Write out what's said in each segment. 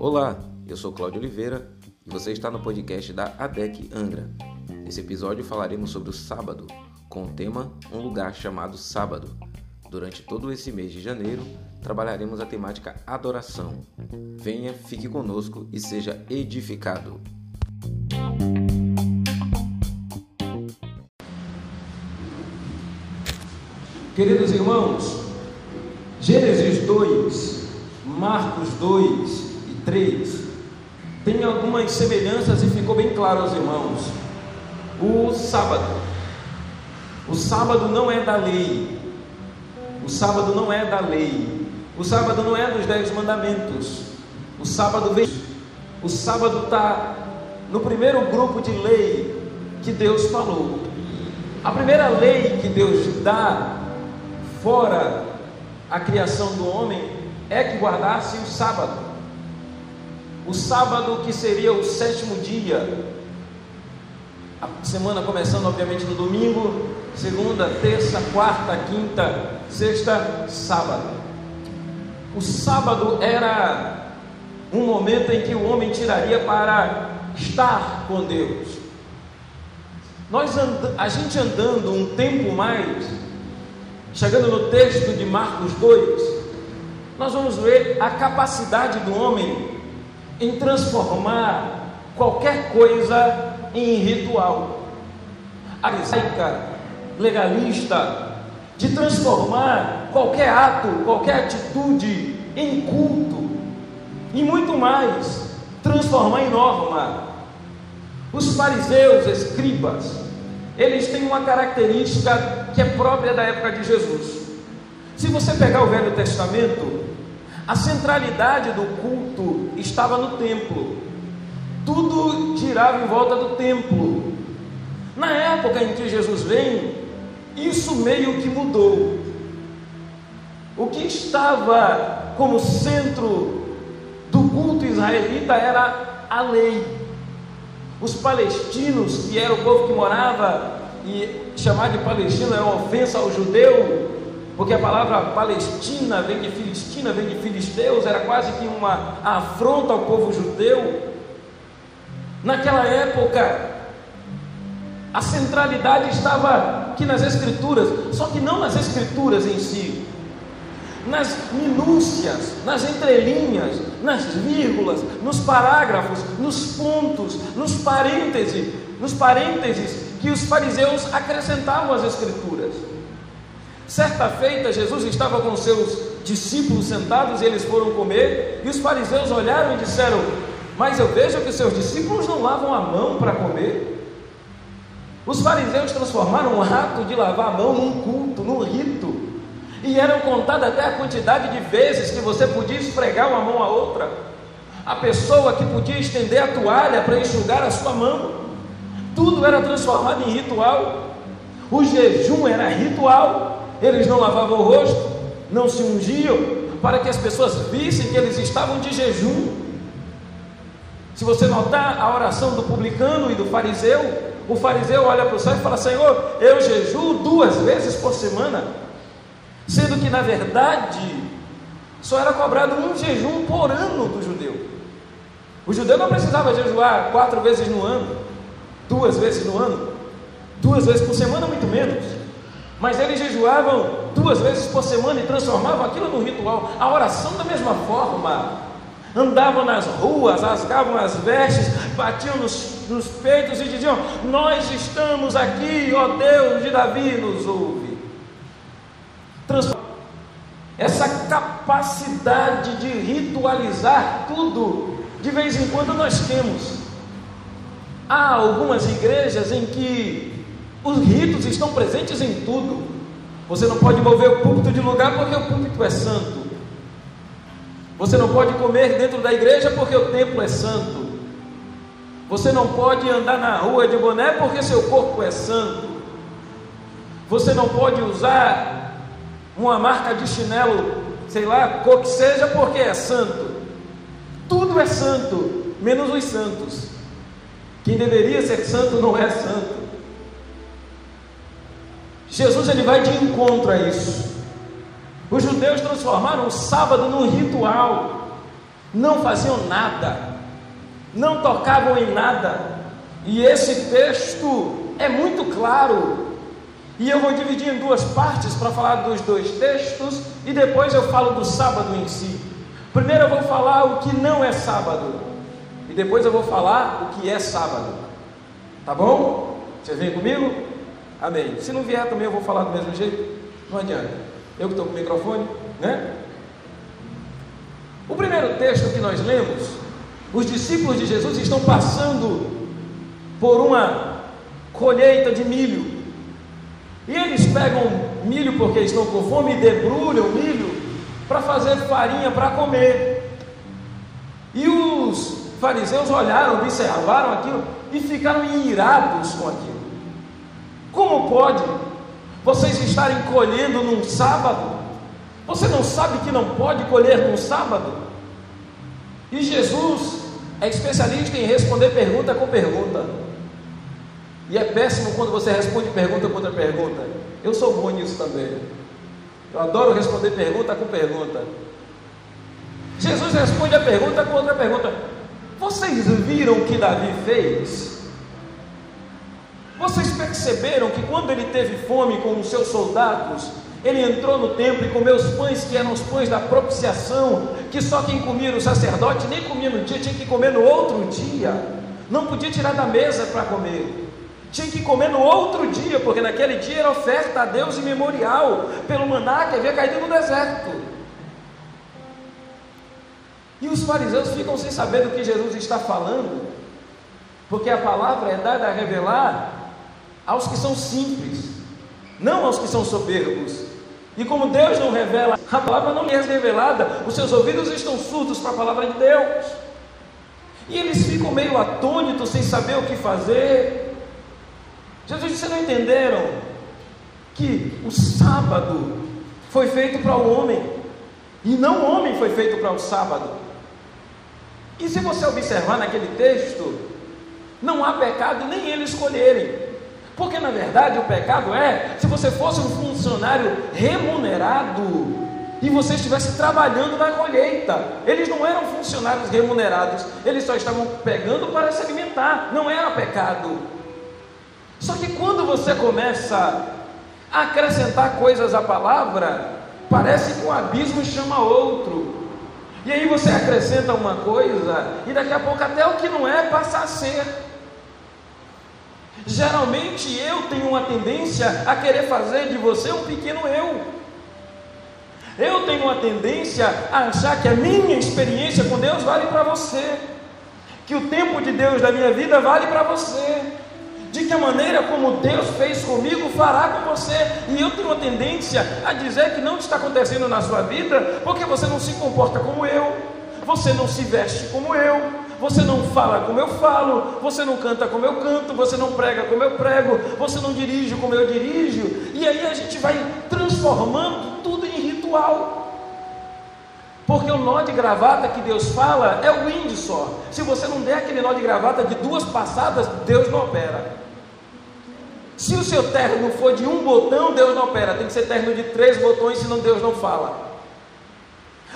Olá, eu sou Cláudio Oliveira e você está no podcast da ADEC Angra. Nesse episódio falaremos sobre o sábado, com o tema Um lugar chamado Sábado. Durante todo esse mês de janeiro, trabalharemos a temática adoração. Venha, fique conosco e seja edificado. Queridos irmãos, Gênesis 2, Marcos 2 e 3 tem algumas semelhanças e ficou bem claro aos irmãos. O sábado. O sábado não é da lei. O sábado não é da lei. O sábado não é dos dez mandamentos. O sábado vem. O sábado está no primeiro grupo de lei que Deus falou. A primeira lei que Deus dá fora a criação do homem é que guardasse o sábado. O sábado que seria o sétimo dia. A semana começando obviamente no domingo, segunda, terça, quarta, quinta, sexta, sábado. O sábado era um momento em que o homem tiraria para estar com Deus. Nós a gente andando um tempo mais, chegando no texto de Marcos 2, nós vamos ver a capacidade do homem em transformar qualquer coisa em ritual. Arisaica, legalista, de transformar qualquer ato, qualquer atitude em culto e muito mais, transformar em norma. Os fariseus, escribas, eles têm uma característica que é própria da época de Jesus. Se você pegar o Velho Testamento, a centralidade do culto estava no templo. Tudo girava em volta do templo. Na época em que Jesus vem, isso meio que mudou. O que estava como centro do culto israelita era a lei. Os palestinos, que era o povo que morava, e chamar de palestino é uma ofensa ao judeu, porque a palavra Palestina vem de Filistina, vem de filisteus, era quase que uma afronta ao povo judeu. Naquela época, a centralidade estava aqui nas Escrituras, só que não nas Escrituras em si, nas minúcias, nas entrelinhas, nas vírgulas, nos parágrafos, nos pontos, nos parênteses, nos parênteses que os fariseus acrescentavam às Escrituras. Certa feita, Jesus estava com seus discípulos sentados e eles foram comer, e os fariseus olharam e disseram: Mas eu vejo que seus discípulos não lavam a mão para comer. Os fariseus transformaram o ato de lavar a mão num culto, num rito, e eram contadas até a quantidade de vezes que você podia esfregar uma mão a outra. A pessoa que podia estender a toalha para enxugar a sua mão, tudo era transformado em ritual. O jejum era ritual, eles não lavavam o rosto, não se ungiam, para que as pessoas vissem que eles estavam de jejum. Se você notar a oração do publicano e do fariseu, o fariseu olha para o céu e fala: Senhor, eu jejuo duas vezes por semana, sendo que na verdade só era cobrado um jejum por ano do judeu. O judeu não precisava jejuar quatro vezes no ano, duas vezes no ano, duas vezes por semana, muito menos. Mas eles jejuavam duas vezes por semana e transformavam aquilo num ritual. A oração, da mesma forma, andavam nas ruas, rasgavam as vestes, batiam nos, nos peitos e diziam: Nós estamos aqui, ó Deus de Davi, nos ouve. Essa capacidade de ritualizar tudo, de vez em quando nós temos. Há algumas igrejas em que os ritos estão presentes em tudo. Você não pode mover o púlpito de lugar porque o púlpito é santo. Você não pode comer dentro da igreja porque o templo é santo. Você não pode andar na rua de boné porque seu corpo é santo. Você não pode usar uma marca de chinelo, sei lá, cor que seja, porque é santo. Tudo é santo, menos os santos. Quem deveria ser santo não é santo. Jesus ele vai de encontro a isso. Os judeus transformaram o sábado num ritual, não faziam nada, não tocavam em nada, e esse texto é muito claro. E eu vou dividir em duas partes para falar dos dois textos e depois eu falo do sábado em si. Primeiro eu vou falar o que não é sábado e depois eu vou falar o que é sábado. Tá bom? Vocês vêm comigo? Amém. Se não vier também eu vou falar do mesmo jeito. Não adianta. Eu que estou com o microfone, né? O primeiro texto que nós lemos, os discípulos de Jesus estão passando por uma colheita de milho. E eles pegam milho porque estão com fome e debrulham milho para fazer farinha para comer. E os fariseus olharam, observaram aquilo e ficaram irados com aquilo. Como pode vocês estarem colhendo num sábado? Você não sabe que não pode colher num sábado? E Jesus é especialista em responder pergunta com pergunta. E é péssimo quando você responde pergunta contra pergunta. Eu sou bom nisso também. Eu adoro responder pergunta com pergunta. Jesus responde a pergunta com outra pergunta. Vocês viram o que Davi fez? Vocês perceberam que quando ele teve fome com os seus soldados, ele entrou no templo e comeu os pães que eram os pães da propiciação, que só quem comia o sacerdote nem comia no dia, tinha que comer no outro dia. Não podia tirar da mesa para comer. Tinha que comer no outro dia, porque naquele dia era oferta a Deus e memorial pelo maná que havia caído no deserto. E os fariseus ficam sem saber do que Jesus está falando, porque a palavra é dada a revelar aos que são simples, não aos que são soberbos. E como Deus não revela, a palavra não lhe é revelada, os seus ouvidos estão surdos para a palavra de Deus. E eles ficam meio atônitos, sem saber o que fazer. Jesus disse: não entenderam que o sábado foi feito para o homem e não o homem foi feito para o sábado. E se você observar naquele texto, não há pecado nem eles escolherem. Porque na verdade o pecado é se você fosse um funcionário remunerado e você estivesse trabalhando na colheita. Eles não eram funcionários remunerados, eles só estavam pegando para se alimentar, não era pecado. Só que quando você começa a acrescentar coisas à palavra, parece que um abismo chama outro. E aí você acrescenta uma coisa, e daqui a pouco até o que não é passa a ser. Geralmente eu tenho uma tendência a querer fazer de você um pequeno eu. Eu tenho uma tendência a achar que a minha experiência com Deus vale para você, que o tempo de Deus da minha vida vale para você de que a maneira como Deus fez comigo fará com você. E eu tenho uma tendência a dizer que não está acontecendo na sua vida porque você não se comporta como eu, você não se veste como eu, você não fala como eu falo, você não canta como eu canto, você não prega como eu prego, você não dirige como eu dirijo. E aí a gente vai transformando tudo em ritual. Porque o nó de gravata que Deus fala é o índio só. Se você não der aquele nó de gravata de duas passadas, Deus não opera. Se o seu terno for de um botão, Deus não opera. Tem que ser terno de três botões, senão Deus não fala.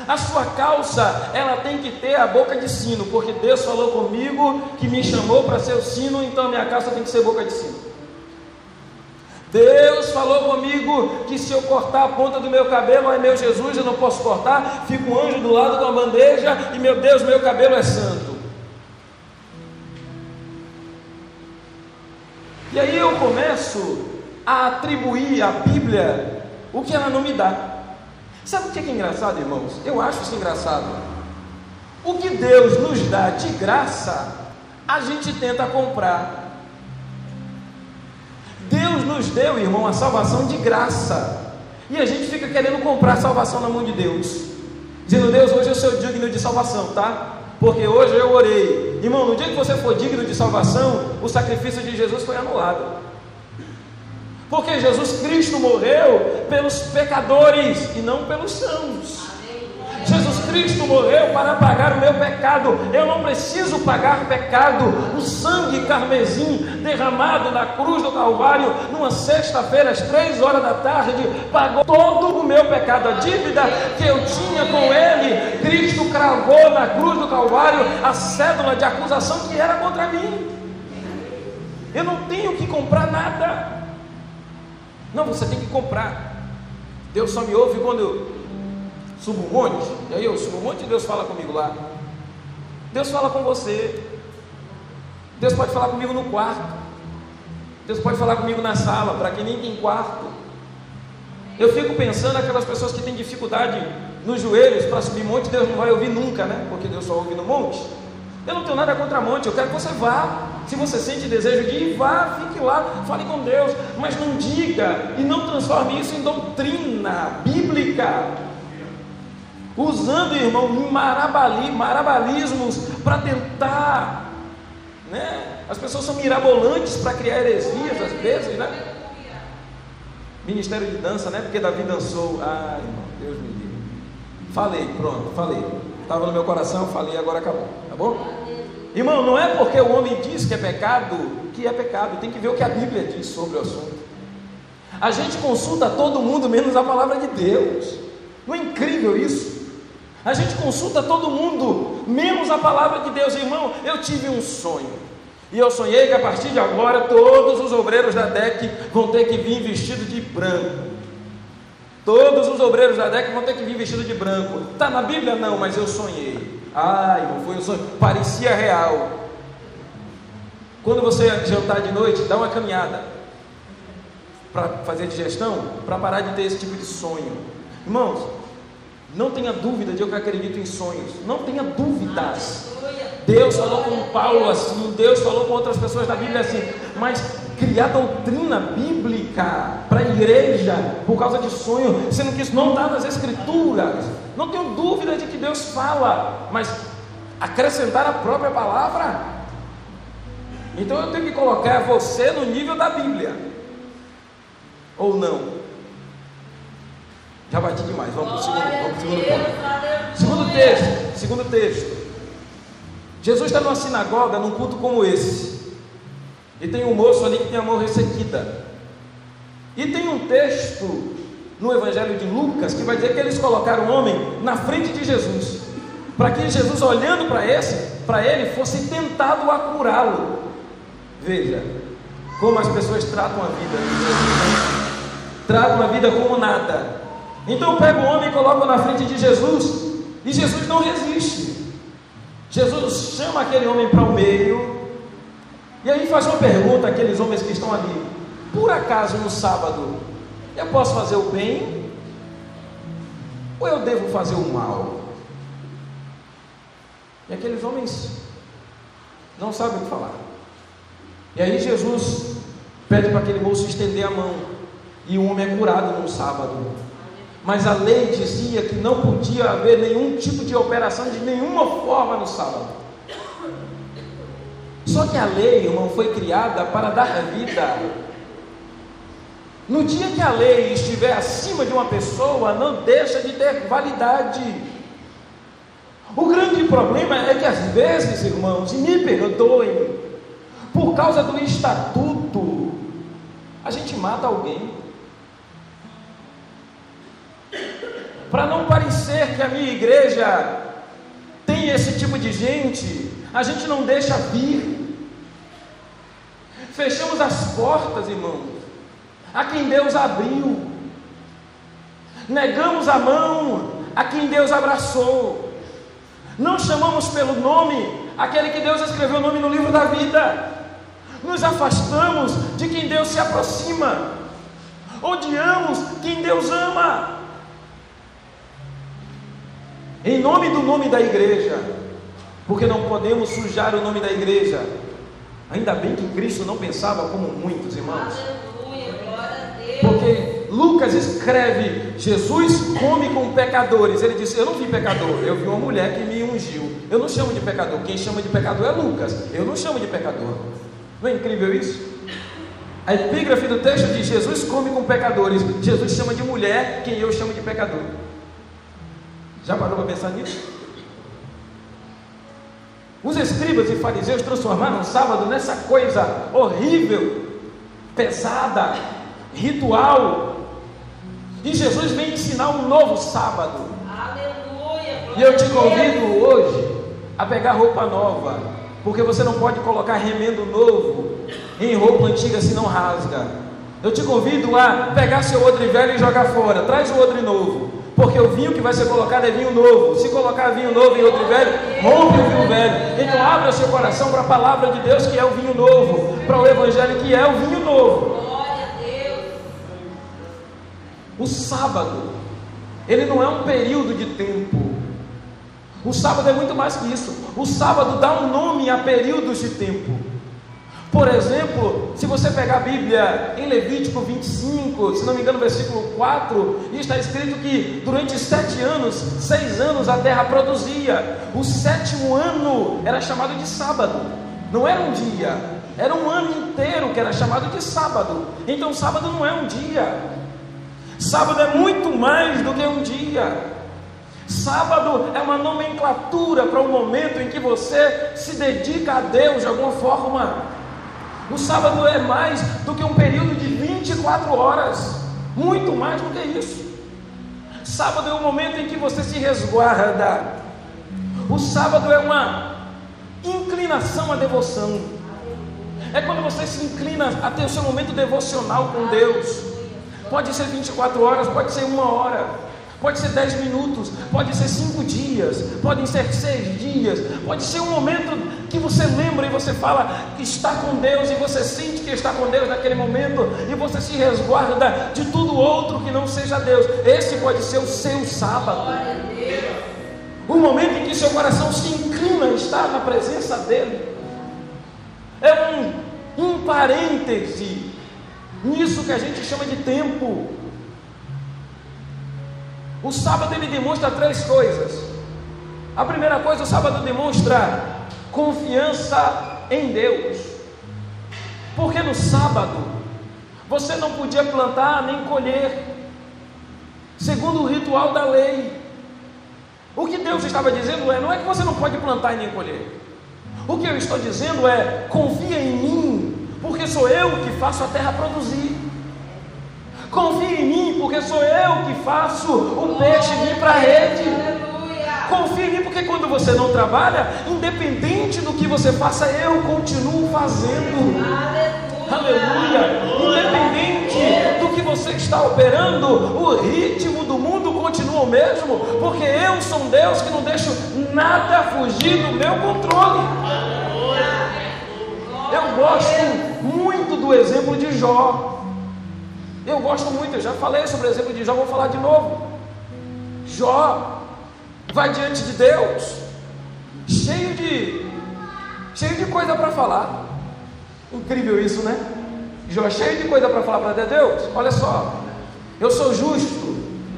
A sua calça, ela tem que ter a boca de sino, porque Deus falou comigo que me chamou para ser o sino, então a minha calça tem que ser boca de sino. Deus falou comigo que se eu cortar a ponta do meu cabelo, ai meu Jesus, eu não posso cortar, fica um anjo do lado de uma bandeja e meu Deus, meu cabelo é santo. E aí eu começo a atribuir à Bíblia o que ela não me dá. Sabe o que é engraçado, irmãos? Eu acho isso engraçado. O que Deus nos dá de graça, a gente tenta comprar. Deus nos deu, irmão, a salvação de graça. E a gente fica querendo comprar a salvação na mão de Deus. Dizendo, Deus, hoje eu sou digno de salvação, tá? Porque hoje eu orei. Irmão, no dia que você for digno de salvação, o sacrifício de Jesus foi anulado. Porque Jesus Cristo morreu pelos pecadores e não pelos sãos. Jesus Cristo morreu para pagar o meu pecado. Eu não preciso pagar pecado. O sangue carmesim derramado na cruz do Calvário, numa sexta-feira, às três horas da tarde, pagou todo o meu pecado. A dívida que eu tinha com Ele, Cristo cravou na cruz do Calvário a cédula de acusação que era contra mim. Eu não tenho que comprar nada. Não, você tem que comprar. Deus só me ouve quando eu subo um monte. E aí eu subo um monte e Deus fala comigo lá. Deus fala com você. Deus pode falar comigo no quarto. Deus pode falar comigo na sala, para quem nem tem quarto. Eu fico pensando aquelas pessoas que têm dificuldade nos joelhos para subir monte, Deus não vai ouvir nunca, né? Porque Deus só ouve no monte. Eu não tenho nada contra monte, eu quero que você vá. Se você sente desejo de ir, vá, fique lá, fale com Deus, mas não diga e não transforme isso em doutrina bíblica. Usando, irmão, marabali, marabalismos para tentar, né? As pessoas são mirabolantes para criar heresias às vezes, né? Ministério de dança, né? Porque Davi dançou. Ah, irmão, Deus me livre. Falei, pronto, falei. Estava no meu coração, falei, agora acabou. Tá bom? Irmão, não é porque o homem diz que é pecado que é pecado, tem que ver o que a Bíblia diz sobre o assunto. A gente consulta todo mundo menos a palavra de Deus. Não é incrível isso? A gente consulta todo mundo menos a palavra de Deus. Irmão, eu tive um sonho. E eu sonhei que a partir de agora todos os obreiros da DEC vão ter que vir vestidos de branco. Todos os obreiros da DEC vão ter que vir vestidos de branco. Está na Bíblia? Não, mas eu sonhei. Ai, não foi um sonho, parecia real. Quando você jantar de noite, dá uma caminhada para fazer digestão, para parar de ter esse tipo de sonho. Irmãos, não tenha dúvida de eu que acredito em sonhos. Não tenha dúvidas. Deus falou com Paulo assim, Deus falou com outras pessoas da Bíblia assim, mas criar doutrina bíblica para a igreja por causa de sonho, sendo que isso não está nas escrituras. Não tenho dúvida de que Deus fala, mas acrescentar a própria palavra. Então eu tenho que colocar você no nível da Bíblia. Ou não? Já bati demais. Vamos para o segundo, vamos segundo ponto. Segundo texto. Segundo texto. Jesus está numa sinagoga, num culto como esse. E tem um moço ali que tem a mão ressequida. E tem um texto no Evangelho de Lucas que vai dizer que eles colocaram o homem na frente de Jesus, para que Jesus, olhando para esse, para ele, fosse tentado a curá-lo. Veja como as pessoas tratam a vida. Tratam a vida como nada. Então pega o homem e coloca na frente de Jesus, e Jesus não resiste. Jesus chama aquele homem para o meio, e aí faz uma pergunta àqueles homens que estão ali: por acaso no sábado eu posso fazer o bem ou eu devo fazer o mal? E aqueles homens não sabem o que falar. E aí Jesus pede para aquele moço estender a mão. E o homem é curado no sábado. Mas a lei dizia que não podia haver nenhum tipo de operação de nenhuma forma no sábado. Só que a lei, irmão, foi criada para dar vida no dia que a lei estiver acima de uma pessoa, não deixa de ter validade. O grande problema é que às vezes, irmãos, e me perdoem, por causa do estatuto, a gente mata alguém. Para não parecer que a minha igreja tem esse tipo de gente, a gente não deixa vir. Fechamos as portas, irmãos a quem Deus abriu. Negamos a mão a quem Deus abraçou. Não chamamos pelo nome aquele que Deus escreveu o nome no livro da vida. Nos afastamos de quem Deus se aproxima. Odiamos quem Deus ama. Em nome do nome da igreja, porque não podemos sujar o nome da igreja. Ainda bem que Cristo não pensava como muitos irmãos. Porque Lucas escreve: Jesus come com pecadores. Ele disse: Eu não vi pecador, eu vi uma mulher que me ungiu. Eu não chamo de pecador, quem chama de pecador é Lucas. Eu não chamo de pecador. Não é incrível isso? A epígrafe do texto diz: Jesus come com pecadores. Jesus chama de mulher quem eu chamo de pecador. Já parou para pensar nisso? Os escribas e fariseus transformaram o sábado nessa coisa horrível, pesada, ritual. E Jesus vem ensinar um novo sábado. Aleluia, e eu te convido hoje a pegar roupa nova, porque você não pode colocar remendo novo em roupa antiga, senão rasga. Eu te convido a pegar seu odre velho e jogar fora. Traz o odre novo. Porque o vinho que vai ser colocado é vinho novo. Se colocar vinho novo em outro velho, rompe o vinho velho. Então abra seu coração para a palavra de Deus, que é o vinho novo, para o Evangelho, que é o vinho novo. Glória a Deus. O sábado, ele não é um período de tempo. O sábado é muito mais que isso. O sábado dá um nome a períodos de tempo. Por exemplo, se você pegar a Bíblia em Levítico 25, se não me engano, versículo 4, está escrito que durante sete anos, seis anos a terra produzia. O sétimo ano era chamado de sábado, não era um dia, era um ano inteiro que era chamado de sábado. Então, sábado não é um dia, sábado é muito mais do que um dia. Sábado é uma nomenclatura para o momento em que você se dedica a Deus de alguma forma. O sábado é mais do que um período de 24 horas, muito mais do que isso. Sábado é o momento em que você se resguarda. O sábado é uma inclinação à devoção. É quando você se inclina a ter o seu momento devocional com Deus. Pode ser 24 horas, pode ser uma hora. Pode ser dez minutos, pode ser cinco dias, podem ser seis dias, pode ser um momento que você lembra e você fala que está com Deus e você sente que está com Deus naquele momento e você se resguarda de tudo outro que não seja Deus. Esse pode ser o seu sábado. O momento em que seu coração se inclina a estar na presença dEle. É um, um parêntese nisso que a gente chama de tempo. O sábado ele demonstra três coisas. A primeira coisa, o sábado demonstra confiança em Deus. Porque no sábado você não podia plantar nem colher, segundo o ritual da lei. O que Deus estava dizendo é: não é que você não pode plantar nem colher. O que eu estou dizendo é: confia em mim, porque sou eu que faço a terra produzir. Confie em mim, porque sou eu que faço o peixe vir para a rede. Confie porque quando você não trabalha, independente do que você faça, eu continuo fazendo. Aleluia! Independente do que você está operando, o ritmo do mundo continua o mesmo, porque eu sou um Deus que não deixo nada fugir do meu controle. Eu gosto muito do exemplo de Jó. Eu gosto muito, eu já falei sobre o exemplo de Jó, vou falar de novo. Jó vai diante de Deus, cheio de cheio de coisa para falar. Incrível isso, né? Jó cheio de coisa para falar para Deus. Olha só, eu sou justo,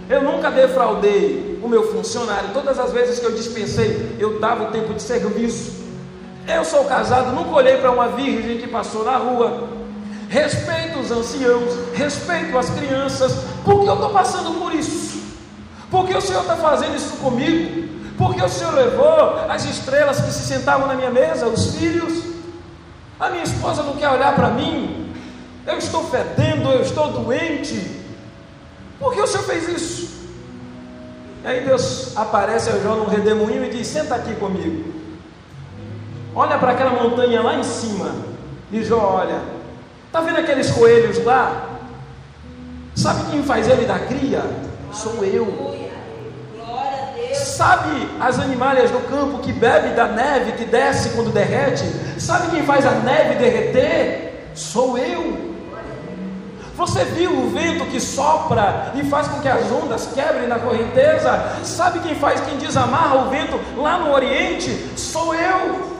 eu nunca defraudei o meu funcionário. Todas as vezes que eu dispensei, eu dava o tempo de serviço. Eu sou casado, nunca olhei para uma virgem que passou na rua respeito os anciãos, respeito as crianças, porque eu estou passando por porque o Senhor está fazendo isso comigo, porque o Senhor levou as estrelas que se sentavam na minha mesa, os filhos, a minha esposa não quer olhar para mim, eu estou fedendo, eu estou doente, porque o Senhor fez isso. E aí Deus aparece a João num redemoinho e diz: Senta aqui comigo. Olha para aquela montanha lá em cima. E Jó olha, Está vendo aqueles coelhos lá? Sabe quem faz ele da cria? Sou eu. Sabe as animalhas do campo que bebe da neve que desce quando derrete? Sabe quem faz a neve derreter? Sou eu. Você viu o vento que sopra e faz com que as ondas quebrem na correnteza? Sabe quem faz, quem desamarra o vento lá no Oriente? Sou eu.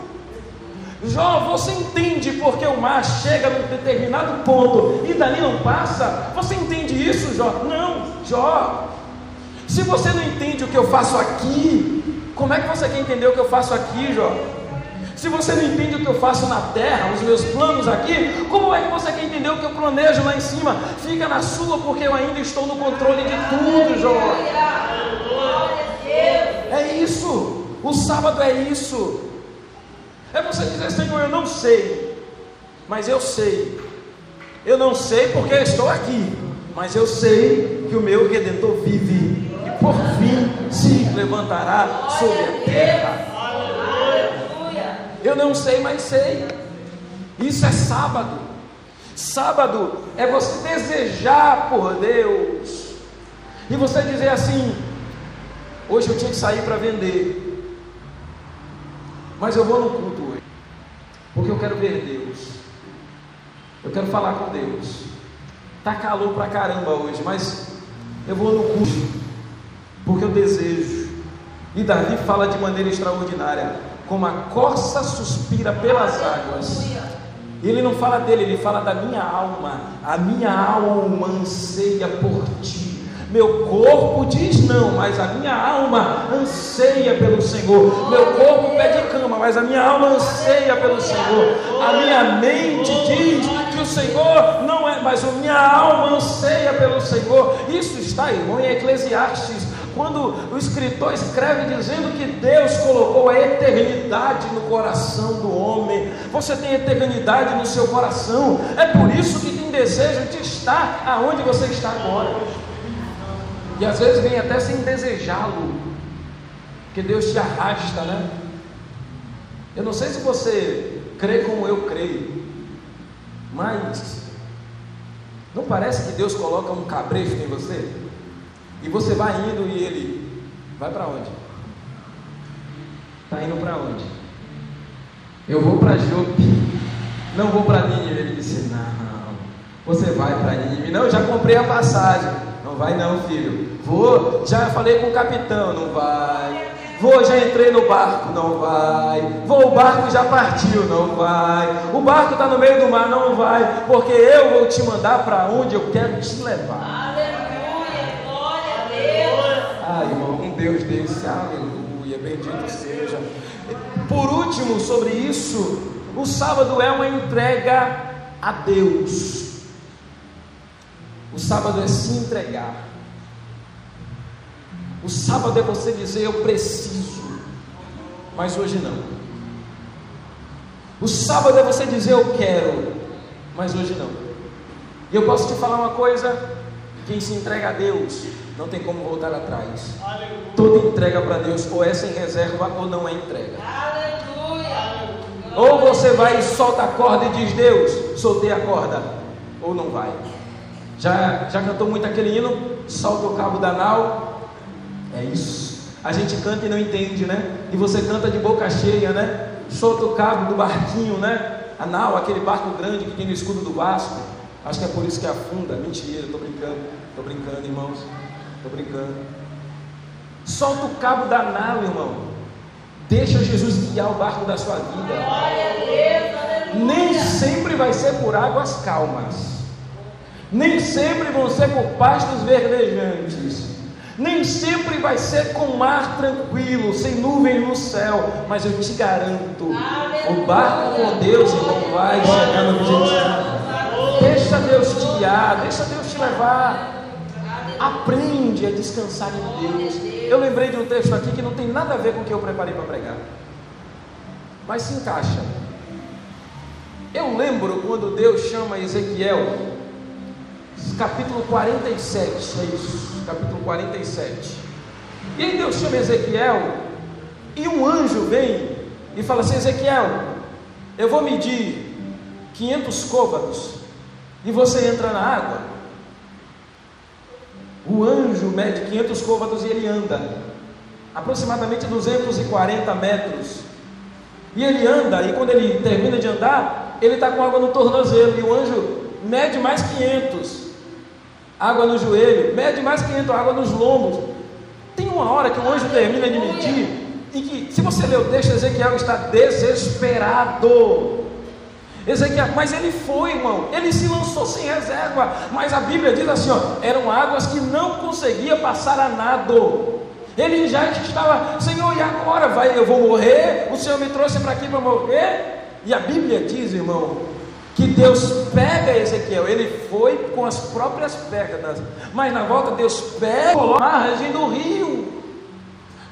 Jó, você entende porque o mar chega num determinado ponto e dali não passa? Você entende isso, Jó? Não, Jó. Se você não entende o que eu faço aqui, como é que você quer entender o que eu faço aqui, Jó? Se você não entende o que eu faço na terra, os meus planos aqui, como é que você quer entender o que eu planejo lá em cima? Fica na sua, porque eu ainda estou no controle de tudo, Jó. A Deus. O sábado é isso. É você dizer, Senhor, eu não sei, mas eu sei. Eu não sei porque estou aqui, mas eu sei que o meu redentor vive e por fim se levantará sobre a terra. Eu não sei, mas sei. Isso é sábado. Sábado é você desejar por Deus. E você dizer assim: hoje eu tinha que sair para vender, mas eu vou no culto hoje, porque eu quero ver Deus. Eu quero falar com Deus. Tá calor pra caramba hoje, mas eu vou no culto porque eu desejo. E Davi fala de maneira extraordinária, como a corça suspira pelas águas. Ele não fala dele, ele fala da minha alma. A minha alma anseia por ti. Meu corpo diz não, mas a minha alma anseia pelo Senhor. Meu corpo pede cama, mas a minha alma anseia pelo Senhor. A minha mente diz Senhor não é, mas a minha alma anseia pelo Senhor. Isso está, irmão, em Eclesiastes quando o escritor escreve dizendo que Deus colocou a eternidade no coração do homem, você tem eternidade no seu coração, é por isso que tem desejo de estar aonde você está agora. E às vezes vem até sem desejá-lo, que Deus te arrasta, né? Eu não sei se você crê como eu creio, mas não parece que Deus coloca um cabresto em você? E você vai indo e ele vai para onde? Está indo para onde? Eu vou para Jope, não vou para Nínive. Ele disse: Não, você vai para Nínive. Não, já comprei a passagem. Não vai não, filho. Vou, já falei com o capitão, não vai. Vou, já entrei no barco, não vai. Vou, o barco já partiu, não vai. O barco está no meio do mar, não vai. Porque eu vou te mandar para onde eu quero te levar. Aleluia, glória a Deus. Ah, irmão, um Deus desse, aleluia, bendito seja. Por último, sobre isso, o sábado é uma entrega a Deus. O sábado é se entregar. O sábado é você dizer eu preciso, mas hoje não. O sábado é você dizer eu quero, mas hoje não. E eu posso te falar uma coisa: quem se entrega a Deus não tem como voltar atrás. Aleluia. Toda entrega para Deus ou é sem reserva ou não é entrega. Aleluia. Ou você vai e solta a corda e diz: Deus, soltei a corda, ou não vai. Já, já cantou muito aquele hino? Solta o cabo da nau. É isso. A gente canta e não entende, né? E você canta de boca cheia, né? Solta o cabo do barquinho, né? A nau, aquele barco grande que tem no escudo do Vasco. Acho que é por isso que afunda. Mentira, tô brincando. Tô brincando, irmãos. Tô brincando. Solta o cabo da nau, irmão. Deixa Jesus guiar o barco da sua vida. Deus. Nem sempre vai ser por águas calmas. Nem sempre vão ser por pastos verdejantes. Nem sempre vai ser com mar tranquilo, sem nuvens no céu. Mas eu te garanto, o barco com Deus, irmão, vai chegar no objetivo. Deixa Deus te guiar, deixa Deus te levar. Aprende a descansar em Deus. Eu lembrei de um texto aqui que não tem nada a ver com o que eu preparei para pregar, mas se encaixa. Eu lembro quando Deus chama Ezequiel capítulo 47, é isso, capítulo 47. E aí Deus chama Ezequiel, e um anjo vem e fala assim: Ezequiel, eu vou medir 500 côvados, e você entra na água. O anjo mede 500 côvados e ele anda, aproximadamente 240 metros. E ele anda, e quando ele termina de andar, ele está com água no tornozelo, e o anjo mede mais 500 água no joelho, mede mais 500 água nos lombos. Tem uma hora que o anjo termina de medir, e que, se você ler o texto, Ezequiel está desesperado. Ezequiel, mas ele foi, irmão, ele se lançou sem reserva, mas a Bíblia diz assim: ó, eram águas que não conseguia passar a nado. Ele já estava, Senhor, e agora? Vai, eu vou morrer? O Senhor me trouxe para aqui para morrer? E a Bíblia diz, irmão, que Deus pega Ezequiel, ele foi com as próprias pernas, mas na volta Deus pega a margem do rio.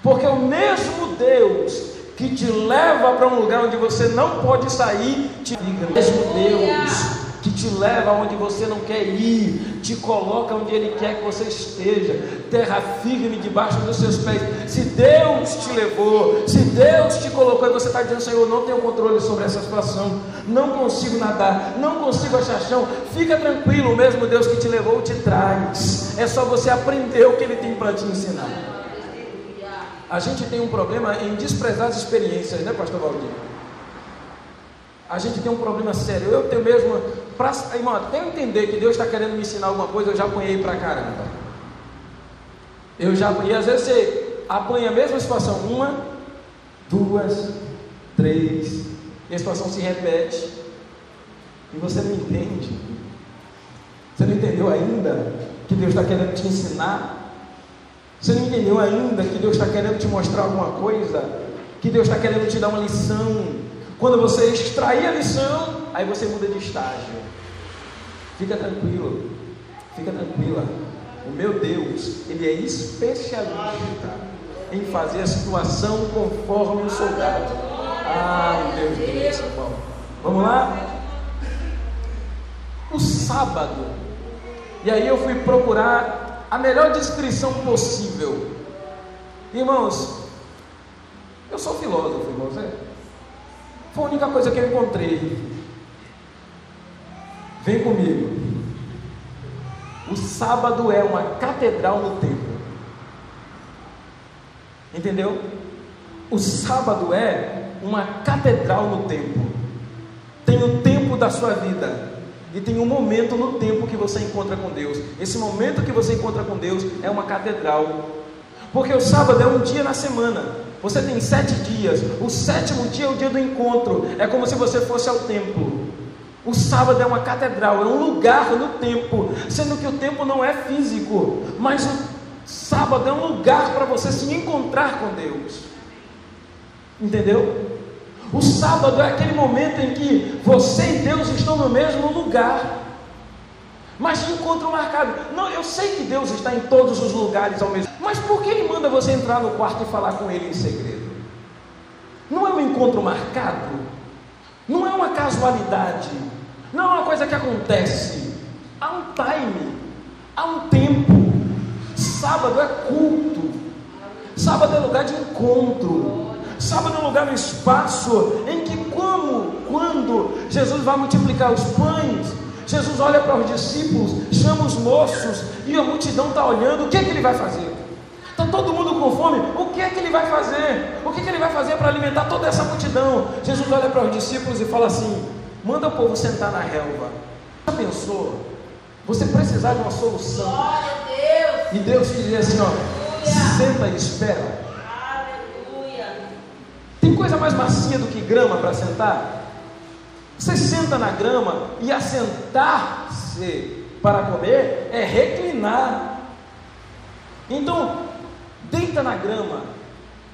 Porque o mesmo Deus que te leva para um lugar onde você não pode sair, te liga. O mesmo Deus que te leva onde você não quer ir, te coloca onde Ele quer que você esteja, terra firme debaixo dos seus pés. Se Deus te levou, se Deus te colocou e você está dizendo, Senhor, não tenho controle sobre essa situação, não consigo nadar, não consigo achar chão, fica tranquilo, o mesmo Deus que te levou te traz. É só você aprender o que Ele tem para te ensinar. A gente tem um problema em desprezar as experiências, né, Pastor Valdir? A gente tem um problema sério. Eu tenho mesmo. Pra, irmão, até eu entender que Deus está querendo me ensinar alguma coisa, eu já apanhei pra caramba. Eu já apanhei. Às vezes você apanha a mesma situação. Uma, duas, três. E a situação se repete. E você não entende. Você não entendeu ainda que Deus está querendo te ensinar? Você não entendeu ainda que Deus está querendo te mostrar alguma coisa? Que Deus está querendo te dar uma lição? Quando você extrair a lição, aí você muda de estágio. Fica tranquilo, fica tranquila. O meu Deus, Ele é especialista em fazer a situação conforme o soldado. Ah, meu Deus, irmão. Vamos lá? O sábado. E aí eu fui procurar a melhor descrição possível. Irmãos, eu sou filósofo, irmãos, é? Foi a única coisa que eu encontrei. Vem comigo. O sábado é uma catedral no templo. Entendeu? O sábado é uma catedral no templo. Tem o tempo da sua vida. E tem um momento no tempo que você encontra com Deus. Esse momento que você encontra com Deus é uma catedral. Porque o sábado é um dia na semana. Você tem sete dias. O sétimo dia é o dia do encontro. É como se você fosse ao templo. O sábado é uma catedral, é um lugar no tempo, sendo que o tempo não é físico, mas o sábado é um lugar para você se encontrar com Deus. Entendeu? O sábado é aquele momento em que você e Deus estão no mesmo lugar. Mas encontro marcado. Não, eu sei que Deus está em todos os lugares ao mesmo Mas por que Ele manda você entrar no quarto e falar com Ele em segredo? Não é um encontro marcado? Não é uma casualidade? Não é uma coisa que acontece? Há um time, há um tempo. Sábado é culto. Sábado é lugar de encontro. Sábado é lugar no espaço em que, como, quando Jesus vai multiplicar os pães, Jesus olha para os discípulos, chama os moços e a multidão está olhando, o que, é que ele vai fazer? Está todo mundo com fome, o que é que ele vai fazer? O que, é que ele vai fazer para alimentar toda essa multidão? Jesus olha para os discípulos e fala assim: manda o povo sentar na relva. Já pensou? Você precisar de uma solução. Deus. E Deus te diz assim: ó, senta e espera. Aleluia. Tem coisa mais macia do que grama para sentar? Você senta na grama e assentar-se para comer é reclinar. Então, deita na grama,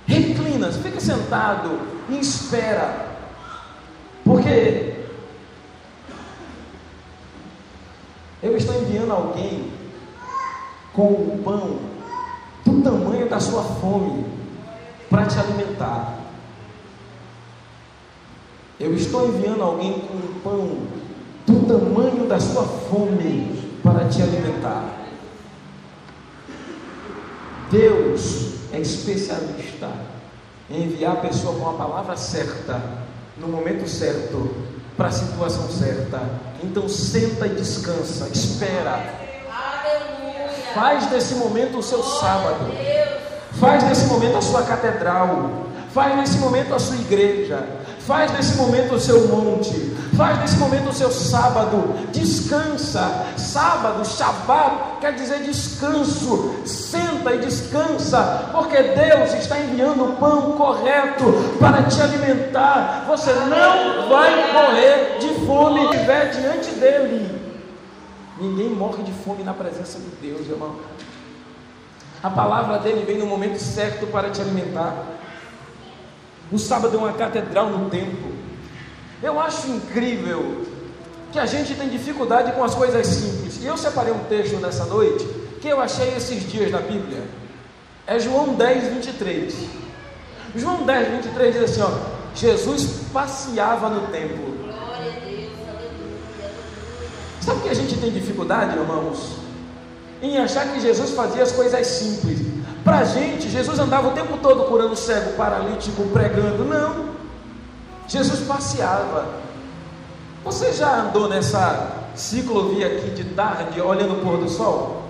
reclina, fica sentado e espera. Porque eu estou enviando alguém com o pão do tamanho da sua fome para te alimentar. Eu estou enviando alguém com um pão do tamanho da sua fome para te alimentar. Deus é especialista em enviar a pessoa com a palavra certa, no momento certo, para a situação certa. Então senta e descansa, espera. Faz desse momento o seu sábado. Faz desse momento a sua catedral. Faz nesse momento a sua igreja. Faz nesse momento o seu monte. Faz nesse momento o seu sábado. Descansa. Sábado, Shabat, quer dizer descanso. Senta e descansa. Porque Deus está enviando o pão correto para te alimentar. Você não vai morrer de fome se estiver diante dele. Ninguém morre de fome na presença de Deus, irmão. A palavra dele vem no momento certo para te alimentar. O sábado é uma catedral no tempo. Eu acho incrível que a gente tem dificuldade com as coisas simples. E eu separei um texto nessa noite que eu achei esses dias na Bíblia. É João 10, 23. João 10, 23 diz assim: ó, Jesus passeava no templo. Sabe que a gente tem dificuldade, irmãos? Em achar que Jesus fazia as coisas simples. Para a gente, Jesus andava o tempo todo curando cego, paralítico, pregando. Não. Jesus passeava. Você já andou nessa ciclovia aqui de tarde, olhando o pôr do sol?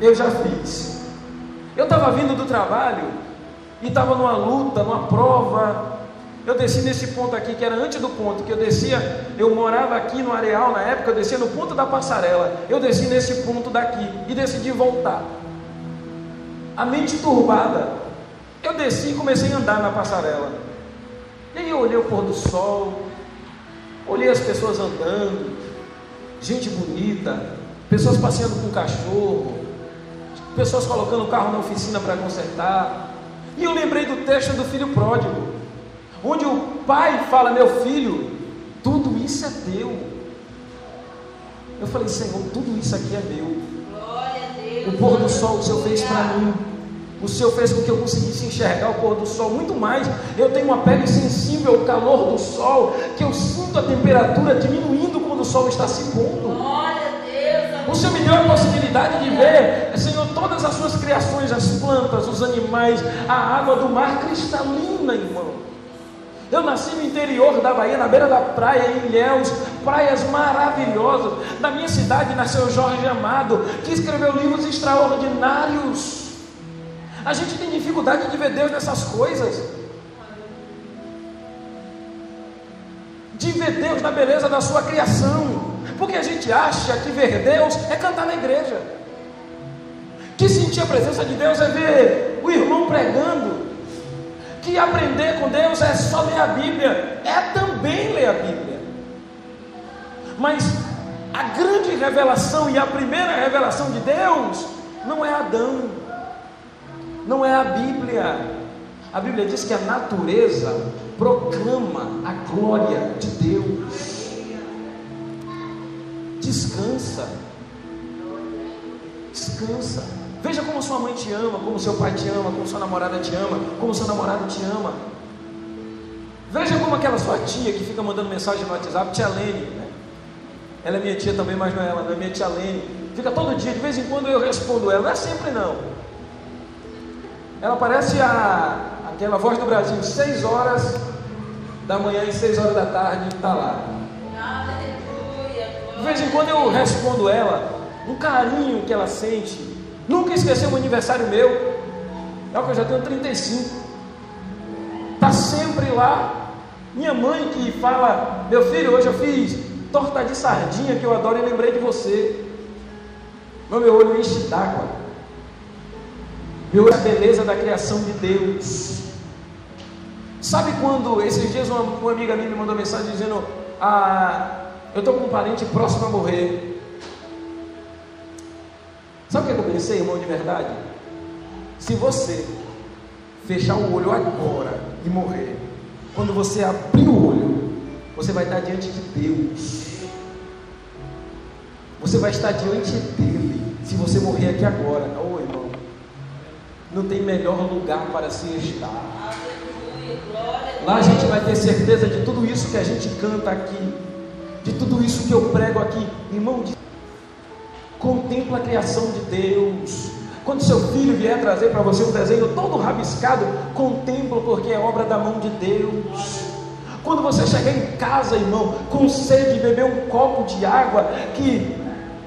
Eu já fiz. Eu estava vindo do trabalho e estava numa luta, numa prova. Eu desci nesse ponto aqui, que era antes do ponto, que eu descia, eu morava aqui no areal na época, eu descia no ponto da passarela. Eu desci nesse ponto daqui e decidi voltar. A mente turbada. Eu desci e comecei a andar na passarela. E aí eu olhei o pôr do sol, olhei as pessoas andando, gente bonita, pessoas passeando com cachorro, pessoas colocando o carro na oficina para consertar. E eu lembrei do texto do filho pródigo, onde o pai fala: Meu filho, tudo isso é teu. Eu falei: Senhor, tudo isso aqui é meu. O pôr do sol o Senhor fez para mim. O Senhor fez com que eu conseguisse enxergar o pôr do sol. Muito mais, eu tenho uma pele sensível ao calor do sol, que eu sinto a temperatura diminuindo quando o sol está se pondo. Glória a Deus. O Senhor me deu a possibilidade de ver, Senhor, todas as suas criações, as plantas, os animais, a água do mar cristalina, irmão. Eu nasci no interior da Bahia, na beira da praia, em Ilhéus, praias maravilhosas. Na minha cidade nasceu Jorge Amado, que escreveu livros extraordinários. A gente tem dificuldade de ver Deus nessas coisas. De ver Deus na beleza da sua criação. Porque a gente acha que ver Deus é cantar na igreja. Que sentir a presença de Deus é ver o irmão pregando. Que aprender com Deus é só ler a Bíblia. É também ler a Bíblia. Mas a grande revelação e a primeira revelação de Deus não é Adão, não é a Bíblia. A Bíblia diz que a natureza proclama a glória de Deus. Descansa. Descansa. Veja como sua mãe te ama, como seu pai te ama, como sua namorada te ama, como seu namorado te ama. Veja como aquela sua tia que fica mandando mensagem no WhatsApp, tia Lene, né? Ela é minha tia também, mas não é ela, não é minha tia Lene. Fica todo dia, de vez em quando eu respondo ela, não é sempre não. Ela parece a, aquela voz do Brasil, seis horas da manhã e seis horas da tarde, está lá. De vez em quando eu respondo ela, um carinho que ela sente. Nunca esqueceu o aniversário meu. É que eu já tenho 35. Está sempre lá. Minha mãe que fala, meu filho, hoje eu fiz torta de sardinha que eu adoro e lembrei de você. Mas meu olho enche d'água. É a beleza da criação de Deus. Sabe quando esses dias uma, uma amiga minha me mandou mensagem dizendo: ah, Eu estou com um parente próximo a morrer. Sabe o que eu pensei, irmão, de verdade? Se você fechar o olho agora e morrer, quando você abrir o olho, você vai estar diante de Deus. Você vai estar diante dele. Se você morrer aqui agora, irmão, não tem melhor lugar para se estar. Lá a gente vai ter certeza de tudo isso que a gente canta aqui, de tudo isso que eu prego aqui. Irmão, de... contempla a criação de Deus. Quando seu filho vier trazer para você um desenho todo rabiscado, contempla porque é obra da mão de Deus. Quando você chegar em casa, irmão, com sede, beber um copo de água, que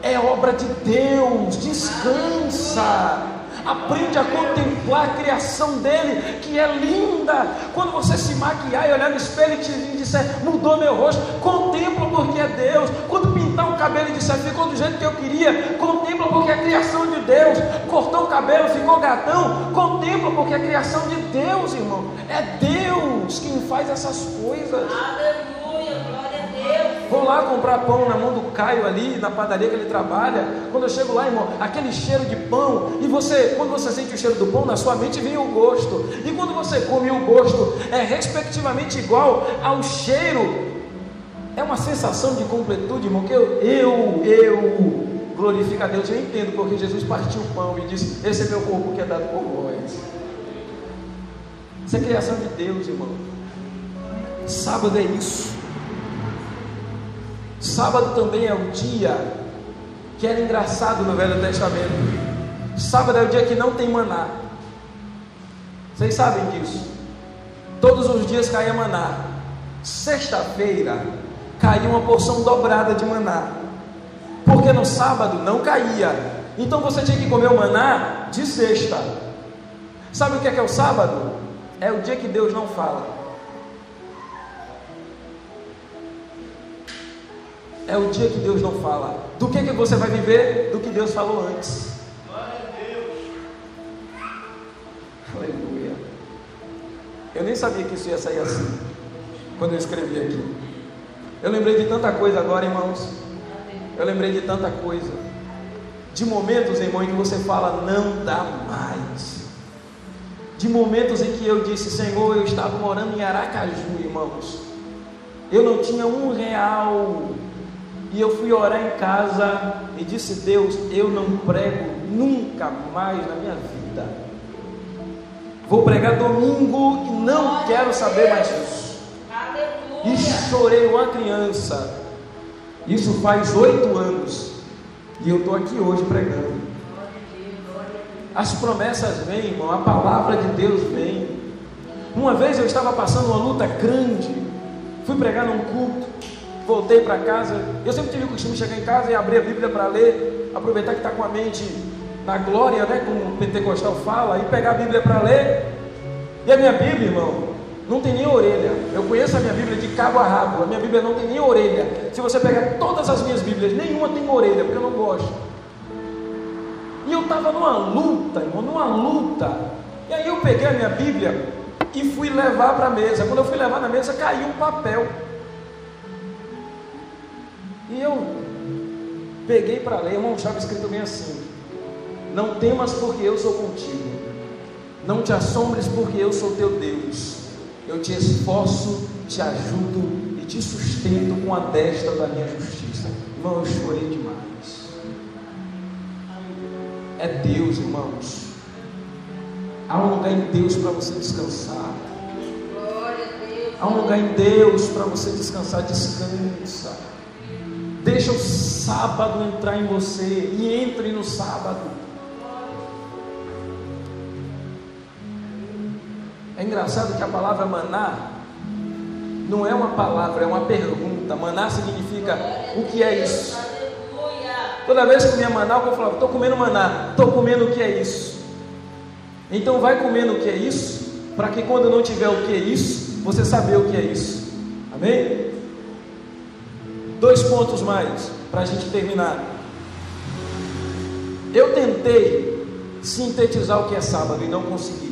é obra de Deus, descansa. Aprende a contemplar a criação dele, que é linda. Quando você se maquiar e olhar no espelho e te disser, mudou meu rosto, contempla porque é Deus. Quando pintar o cabelo e disser, ficou do jeito que eu queria, contempla porque é a criação de Deus. Cortou o cabelo, ficou gatão, contempla porque é a criação de Deus, irmão. É Deus quem faz essas coisas. Aleluia. Glória a Deus. Vou lá comprar pão na mão do Caio ali, na padaria que ele trabalha. Quando eu chego lá, irmão, aquele cheiro de pão, e você, quando você sente o cheiro do pão, na sua mente vem o gosto. E quando você come o gosto, é respectivamente igual ao cheiro. É uma sensação de completude, irmão, que eu, eu, eu glorifica a Deus. Eu entendo porque Jesus partiu o pão e disse: Esse é meu corpo que é dado por vós. Isso é criação de Deus, irmão. Sábado é isso. Sábado também é o dia que era engraçado no Velho Testamento. Sábado é o dia que não tem maná. Vocês sabem disso. Todos os dias caía maná. Sexta-feira caía uma porção dobrada de maná. Porque no sábado não caía. Então você tinha que comer o maná de sexta. Sabe o que é, que é o sábado? É o dia que Deus não fala. É o dia que Deus não fala. Do que, que você vai viver? Do que Deus falou antes. Aleluia. Eu nem sabia que isso ia sair assim. Quando eu escrevi aqui. Eu lembrei de tanta coisa agora, irmãos. Eu lembrei de tanta coisa. De momentos, irmão, em que você fala, não dá mais. De momentos em que eu disse, Senhor, eu estava morando em Aracaju, irmãos. Eu não tinha um real. E eu fui orar em casa e disse, Deus, eu não prego nunca mais na minha vida. Vou pregar domingo e não quero saber mais disso. E chorei uma criança. Isso faz oito anos. E eu estou aqui hoje pregando. As promessas vêm, irmão. A palavra de Deus vem. Uma vez eu estava passando uma luta grande. Fui pregar num culto. Voltei para casa. Eu sempre tive o costume de chegar em casa e abrir a Bíblia para ler. Aproveitar que está com a mente na glória, né? Como o pentecostal fala. E pegar a Bíblia para ler. E a minha Bíblia, irmão, não tem nem orelha. Eu conheço a minha Bíblia de cabo a rabo. A minha Bíblia não tem nem orelha. Se você pegar todas as minhas Bíblias, nenhuma tem orelha, porque eu não gosto. E eu estava numa luta, irmão, numa luta. E aí eu peguei a minha Bíblia e fui levar para a mesa. Quando eu fui levar na mesa, caiu um papel. E eu peguei para ler, irmão, estava escrito bem assim: Não temas, porque eu sou contigo. Não te assombres, porque eu sou teu Deus. Eu te esforço, te ajudo e te sustento com a destra da minha justiça. Irmão, eu chorei demais. É Deus, irmãos. Há um lugar em Deus para você descansar. Há um lugar em Deus para você descansar. Descansa. Deixa o sábado entrar em você e entre no sábado. É engraçado que a palavra maná não é uma palavra, é uma pergunta. Maná significa o que é isso? Toda vez que eu comia maná, eu falava, estou comendo maná, estou comendo o que é isso? Então vai comendo o que é isso, para que quando não tiver o que é isso, você saber o que é isso. Amém? Dois pontos mais para a gente terminar. Eu tentei sintetizar o que é sábado e não consegui.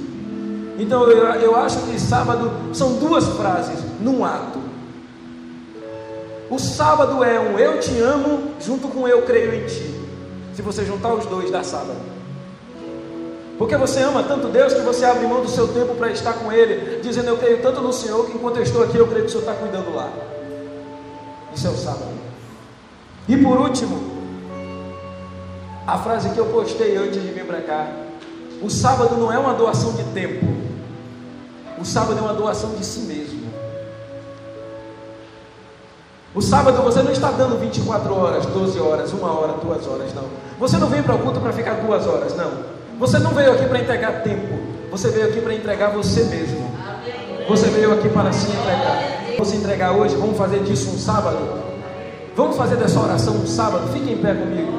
Então eu, eu acho que sábado são duas frases num ato. O sábado é um eu te amo junto com eu creio em ti. Se você juntar os dois, dá sábado. Porque você ama tanto Deus que você abre mão do seu tempo para estar com Ele, dizendo eu creio tanto no Senhor que enquanto eu estou aqui eu creio que o Senhor está cuidando lá. Isso é o sábado. E por último, a frase que eu postei antes de vir para cá: o sábado não é uma doação de tempo, o sábado é uma doação de si mesmo. O sábado você não está dando 24 horas, 12 horas, uma hora, duas horas, não. Você não veio para o culto para ficar duas horas, não. Você não veio aqui para entregar tempo. Você veio aqui para entregar você mesmo. Você veio aqui para se entregar. Vamos se entregar hoje, vamos fazer disso um sábado. Vamos fazer dessa oração um sábado. Fique em pé comigo.